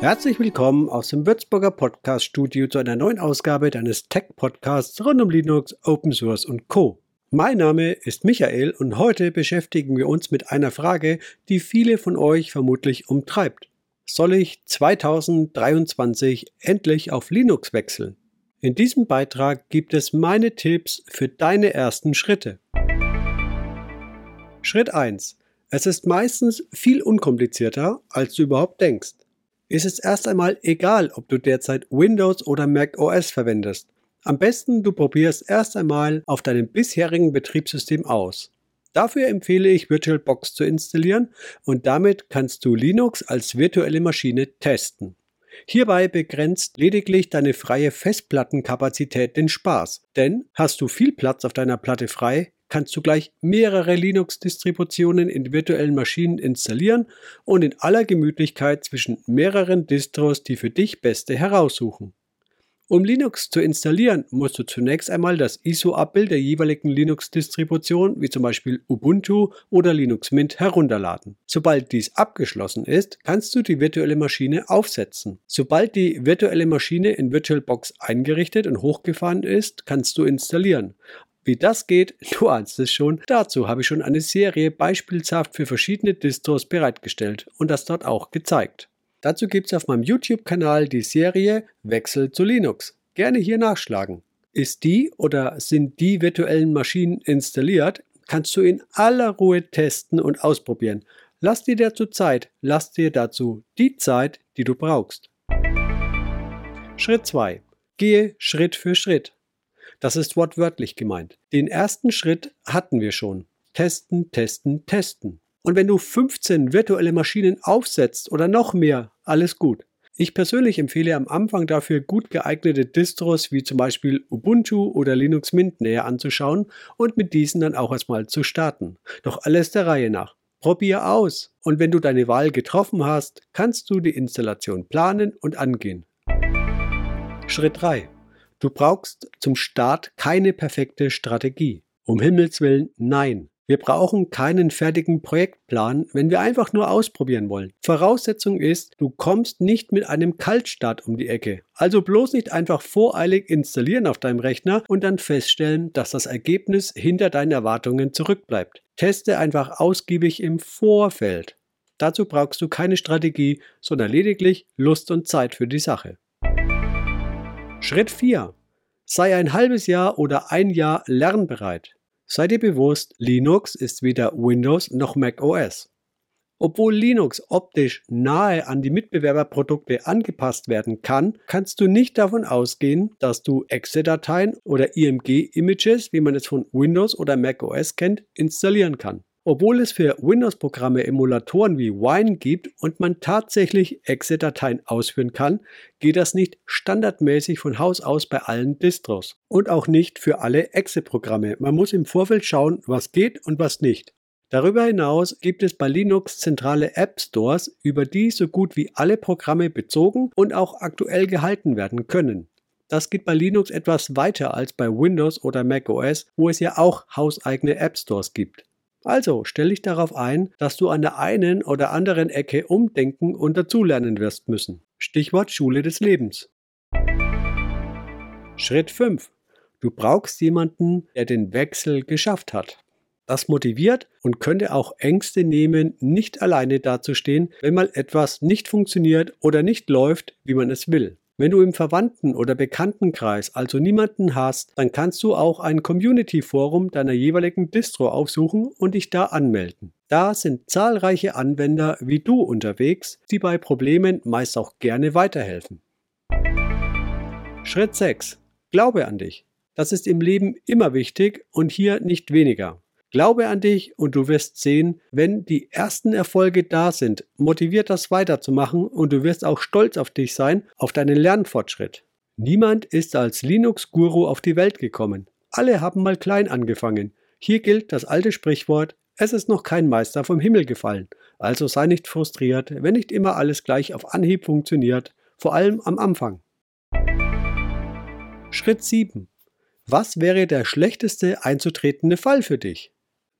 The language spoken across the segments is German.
Herzlich willkommen aus dem Würzburger Podcast Studio zu einer neuen Ausgabe deines Tech Podcasts rund um Linux, Open Source und Co. Mein Name ist Michael und heute beschäftigen wir uns mit einer Frage, die viele von euch vermutlich umtreibt. Soll ich 2023 endlich auf Linux wechseln? In diesem Beitrag gibt es meine Tipps für deine ersten Schritte. Schritt 1. Es ist meistens viel unkomplizierter, als du überhaupt denkst ist es erst einmal egal, ob du derzeit Windows oder Mac OS verwendest. Am besten du probierst erst einmal auf deinem bisherigen Betriebssystem aus. Dafür empfehle ich VirtualBox zu installieren und damit kannst du Linux als virtuelle Maschine testen. Hierbei begrenzt lediglich deine freie Festplattenkapazität den Spaß, denn hast du viel Platz auf deiner Platte frei, kannst du gleich mehrere Linux-Distributionen in virtuellen Maschinen installieren und in aller Gemütlichkeit zwischen mehreren Distros die für dich beste heraussuchen. Um Linux zu installieren, musst du zunächst einmal das ISO-Abbild der jeweiligen Linux-Distribution, wie zum Beispiel Ubuntu oder Linux Mint, herunterladen. Sobald dies abgeschlossen ist, kannst du die virtuelle Maschine aufsetzen. Sobald die virtuelle Maschine in VirtualBox eingerichtet und hochgefahren ist, kannst du installieren. Wie das geht, du ahnst es schon, dazu habe ich schon eine Serie beispielshaft für verschiedene Distros bereitgestellt und das dort auch gezeigt. Dazu gibt es auf meinem YouTube-Kanal die Serie Wechsel zu Linux. Gerne hier nachschlagen. Ist die oder sind die virtuellen Maschinen installiert, kannst du in aller Ruhe testen und ausprobieren. Lass dir dazu Zeit, lass dir dazu die Zeit, die du brauchst. Schritt 2. Gehe Schritt für Schritt. Das ist wortwörtlich gemeint. Den ersten Schritt hatten wir schon. Testen, testen, testen. Und wenn du 15 virtuelle Maschinen aufsetzt oder noch mehr, alles gut. Ich persönlich empfehle am Anfang dafür gut geeignete Distros wie zum Beispiel Ubuntu oder Linux Mint näher anzuschauen und mit diesen dann auch erstmal zu starten. Doch alles der Reihe nach. Probier aus und wenn du deine Wahl getroffen hast, kannst du die Installation planen und angehen. Schritt 3. Du brauchst zum Start keine perfekte Strategie. Um Himmels willen, nein. Wir brauchen keinen fertigen Projektplan, wenn wir einfach nur ausprobieren wollen. Voraussetzung ist, du kommst nicht mit einem Kaltstart um die Ecke. Also bloß nicht einfach voreilig installieren auf deinem Rechner und dann feststellen, dass das Ergebnis hinter deinen Erwartungen zurückbleibt. Teste einfach ausgiebig im Vorfeld. Dazu brauchst du keine Strategie, sondern lediglich Lust und Zeit für die Sache. Schritt 4. Sei ein halbes Jahr oder ein Jahr lernbereit. Sei dir bewusst, Linux ist weder Windows noch Mac OS. Obwohl Linux optisch nahe an die Mitbewerberprodukte angepasst werden kann, kannst du nicht davon ausgehen, dass du Exe-Dateien oder IMG-Images, wie man es von Windows oder Mac OS kennt, installieren kann. Obwohl es für Windows-Programme Emulatoren wie Wine gibt und man tatsächlich Exe-Dateien ausführen kann, geht das nicht standardmäßig von Haus aus bei allen Distros. Und auch nicht für alle Exe-Programme. Man muss im Vorfeld schauen, was geht und was nicht. Darüber hinaus gibt es bei Linux zentrale App Stores, über die so gut wie alle Programme bezogen und auch aktuell gehalten werden können. Das geht bei Linux etwas weiter als bei Windows oder macOS, wo es ja auch hauseigene App Stores gibt. Also stell dich darauf ein, dass du an der einen oder anderen Ecke umdenken und dazulernen wirst müssen. Stichwort Schule des Lebens. Schritt 5. Du brauchst jemanden, der den Wechsel geschafft hat. Das motiviert und könnte auch Ängste nehmen, nicht alleine dazustehen, wenn mal etwas nicht funktioniert oder nicht läuft, wie man es will. Wenn du im Verwandten- oder Bekanntenkreis also niemanden hast, dann kannst du auch ein Community-Forum deiner jeweiligen Distro aufsuchen und dich da anmelden. Da sind zahlreiche Anwender wie du unterwegs, die bei Problemen meist auch gerne weiterhelfen. Schritt 6. Glaube an dich. Das ist im Leben immer wichtig und hier nicht weniger. Glaube an dich und du wirst sehen, wenn die ersten Erfolge da sind, motiviert das weiterzumachen und du wirst auch stolz auf dich sein, auf deinen Lernfortschritt. Niemand ist als Linux-Guru auf die Welt gekommen. Alle haben mal klein angefangen. Hier gilt das alte Sprichwort, es ist noch kein Meister vom Himmel gefallen. Also sei nicht frustriert, wenn nicht immer alles gleich auf Anhieb funktioniert, vor allem am Anfang. Schritt 7. Was wäre der schlechteste einzutretende Fall für dich?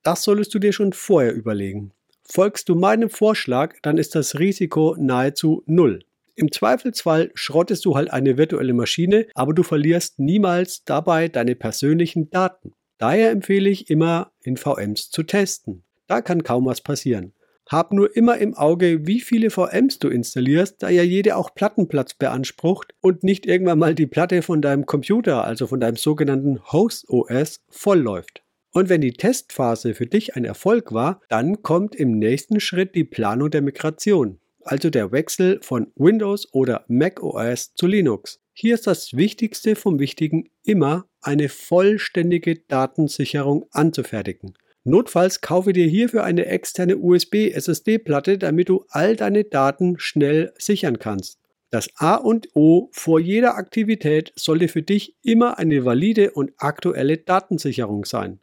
Das solltest du dir schon vorher überlegen. Folgst du meinem Vorschlag, dann ist das Risiko nahezu null. Im Zweifelsfall schrottest du halt eine virtuelle Maschine, aber du verlierst niemals dabei deine persönlichen Daten. Daher empfehle ich immer, in VMs zu testen. Da kann kaum was passieren. Hab nur immer im Auge, wie viele VMs du installierst, da ja jede auch Plattenplatz beansprucht und nicht irgendwann mal die Platte von deinem Computer, also von deinem sogenannten Host OS, vollläuft. Und wenn die Testphase für dich ein Erfolg war, dann kommt im nächsten Schritt die Planung der Migration also der Wechsel von Windows oder Mac OS zu Linux. Hier ist das Wichtigste vom Wichtigen immer eine vollständige Datensicherung anzufertigen. Notfalls kaufe dir hierfür eine externe USB-SSD-Platte, damit du all deine Daten schnell sichern kannst. Das A und O vor jeder Aktivität sollte für dich immer eine valide und aktuelle Datensicherung sein.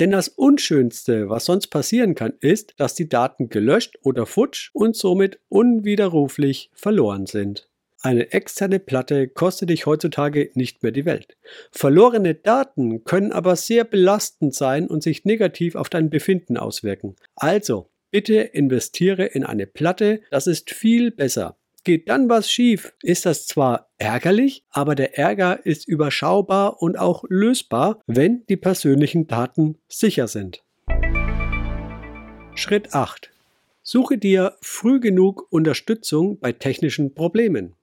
Denn das Unschönste, was sonst passieren kann, ist, dass die Daten gelöscht oder futsch und somit unwiderruflich verloren sind. Eine externe Platte kostet dich heutzutage nicht mehr die Welt. Verlorene Daten können aber sehr belastend sein und sich negativ auf dein Befinden auswirken. Also, bitte investiere in eine Platte, das ist viel besser. Geht dann was schief, ist das zwar ärgerlich, aber der Ärger ist überschaubar und auch lösbar, wenn die persönlichen Daten sicher sind. Schritt 8. Suche dir früh genug Unterstützung bei technischen Problemen.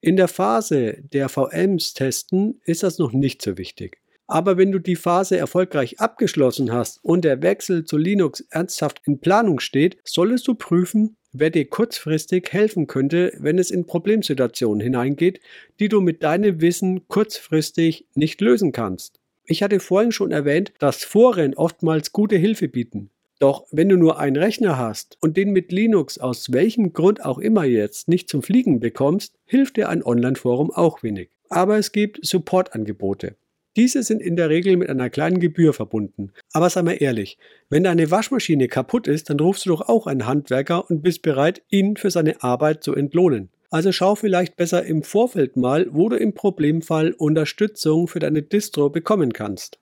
In der Phase der VMs testen ist das noch nicht so wichtig. Aber wenn du die Phase erfolgreich abgeschlossen hast und der Wechsel zu Linux ernsthaft in Planung steht, solltest du prüfen, wer dir kurzfristig helfen könnte, wenn es in Problemsituationen hineingeht, die du mit deinem Wissen kurzfristig nicht lösen kannst. Ich hatte vorhin schon erwähnt, dass Foren oftmals gute Hilfe bieten. Doch wenn du nur einen Rechner hast und den mit Linux aus welchem Grund auch immer jetzt nicht zum Fliegen bekommst, hilft dir ein Online-Forum auch wenig. Aber es gibt Supportangebote. Diese sind in der Regel mit einer kleinen Gebühr verbunden. Aber sei mal ehrlich, wenn deine Waschmaschine kaputt ist, dann rufst du doch auch einen Handwerker und bist bereit, ihn für seine Arbeit zu entlohnen. Also schau vielleicht besser im Vorfeld mal, wo du im Problemfall Unterstützung für deine Distro bekommen kannst.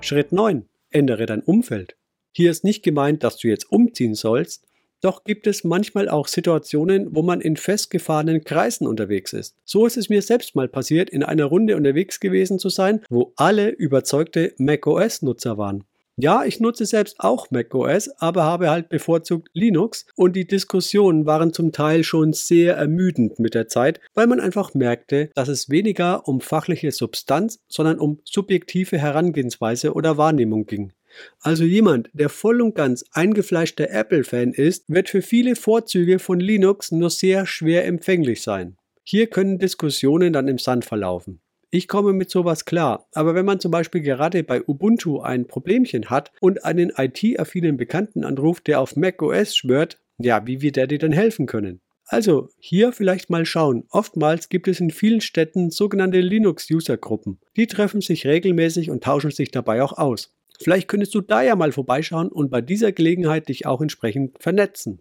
Schritt 9. Ändere dein Umfeld. Hier ist nicht gemeint, dass du jetzt umziehen sollst, doch gibt es manchmal auch Situationen, wo man in festgefahrenen Kreisen unterwegs ist. So ist es mir selbst mal passiert, in einer Runde unterwegs gewesen zu sein, wo alle überzeugte macOS-Nutzer waren. Ja, ich nutze selbst auch macOS, aber habe halt bevorzugt Linux und die Diskussionen waren zum Teil schon sehr ermüdend mit der Zeit, weil man einfach merkte, dass es weniger um fachliche Substanz, sondern um subjektive Herangehensweise oder Wahrnehmung ging. Also jemand, der voll und ganz eingefleischter Apple-Fan ist, wird für viele Vorzüge von Linux nur sehr schwer empfänglich sein. Hier können Diskussionen dann im Sand verlaufen. Ich komme mit sowas klar, aber wenn man zum Beispiel gerade bei Ubuntu ein Problemchen hat und einen IT-affinen Bekannten anruft, der auf macOS schwört, ja, wie wird der dir denn helfen können? Also hier vielleicht mal schauen. Oftmals gibt es in vielen Städten sogenannte Linux-User-Gruppen. Die treffen sich regelmäßig und tauschen sich dabei auch aus. Vielleicht könntest du da ja mal vorbeischauen und bei dieser Gelegenheit dich auch entsprechend vernetzen.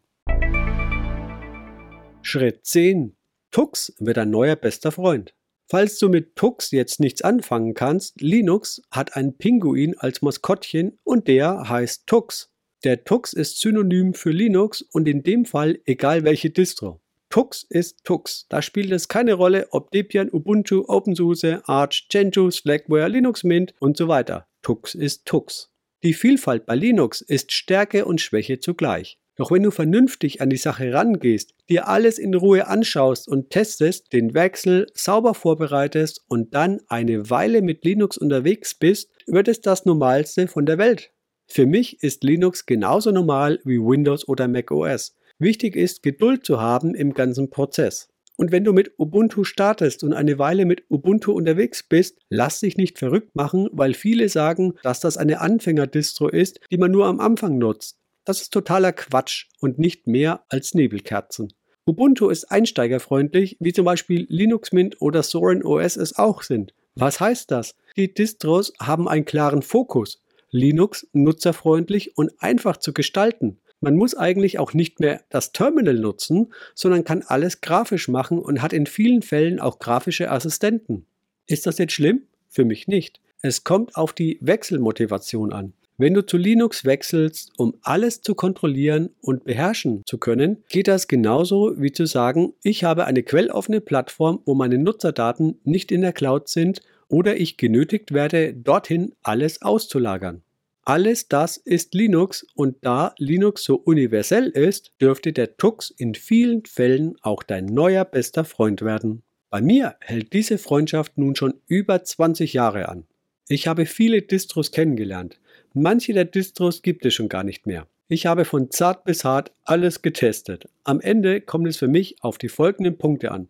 Schritt 10. Tux wird ein neuer bester Freund. Falls du mit Tux jetzt nichts anfangen kannst, Linux hat einen Pinguin als Maskottchen und der heißt Tux. Der Tux ist Synonym für Linux und in dem Fall egal welche Distro. Tux ist Tux. Da spielt es keine Rolle, ob Debian, Ubuntu, OpenSUSE, Arch, Gentoo, Slackware, Linux Mint und so weiter. Tux ist Tux. Die Vielfalt bei Linux ist Stärke und Schwäche zugleich. Doch wenn du vernünftig an die Sache rangehst, dir alles in Ruhe anschaust und testest, den Wechsel sauber vorbereitest und dann eine Weile mit Linux unterwegs bist, wird es das Normalste von der Welt. Für mich ist Linux genauso normal wie Windows oder Mac OS. Wichtig ist, Geduld zu haben im ganzen Prozess. Und wenn du mit Ubuntu startest und eine Weile mit Ubuntu unterwegs bist, lass dich nicht verrückt machen, weil viele sagen, dass das eine Anfängerdistro ist, die man nur am Anfang nutzt. Das ist totaler Quatsch und nicht mehr als Nebelkerzen. Ubuntu ist einsteigerfreundlich, wie zum Beispiel Linux Mint oder Soren OS es auch sind. Was heißt das? Die Distros haben einen klaren Fokus. Linux nutzerfreundlich und einfach zu gestalten. Man muss eigentlich auch nicht mehr das Terminal nutzen, sondern kann alles grafisch machen und hat in vielen Fällen auch grafische Assistenten. Ist das jetzt schlimm? Für mich nicht. Es kommt auf die Wechselmotivation an. Wenn du zu Linux wechselst, um alles zu kontrollieren und beherrschen zu können, geht das genauso wie zu sagen, ich habe eine quelloffene Plattform, wo meine Nutzerdaten nicht in der Cloud sind oder ich genötigt werde, dorthin alles auszulagern. Alles das ist Linux und da Linux so universell ist, dürfte der Tux in vielen Fällen auch dein neuer bester Freund werden. Bei mir hält diese Freundschaft nun schon über 20 Jahre an. Ich habe viele Distros kennengelernt, Manche der Distros gibt es schon gar nicht mehr. Ich habe von zart bis hart alles getestet. Am Ende kommt es für mich auf die folgenden Punkte an.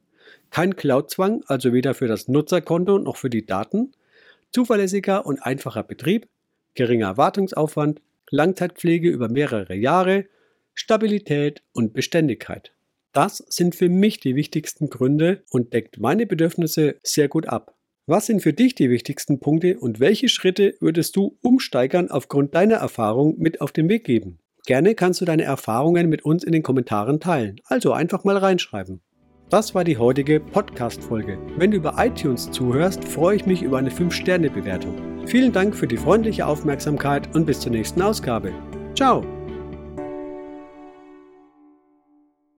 Kein Cloud-Zwang, also weder für das Nutzerkonto noch für die Daten. Zuverlässiger und einfacher Betrieb. Geringer Wartungsaufwand. Langzeitpflege über mehrere Jahre. Stabilität und Beständigkeit. Das sind für mich die wichtigsten Gründe und deckt meine Bedürfnisse sehr gut ab. Was sind für dich die wichtigsten Punkte und welche Schritte würdest du Umsteigern aufgrund deiner Erfahrung mit auf den Weg geben? Gerne kannst du deine Erfahrungen mit uns in den Kommentaren teilen, also einfach mal reinschreiben. Das war die heutige Podcast-Folge. Wenn du über iTunes zuhörst, freue ich mich über eine 5-Sterne-Bewertung. Vielen Dank für die freundliche Aufmerksamkeit und bis zur nächsten Ausgabe. Ciao!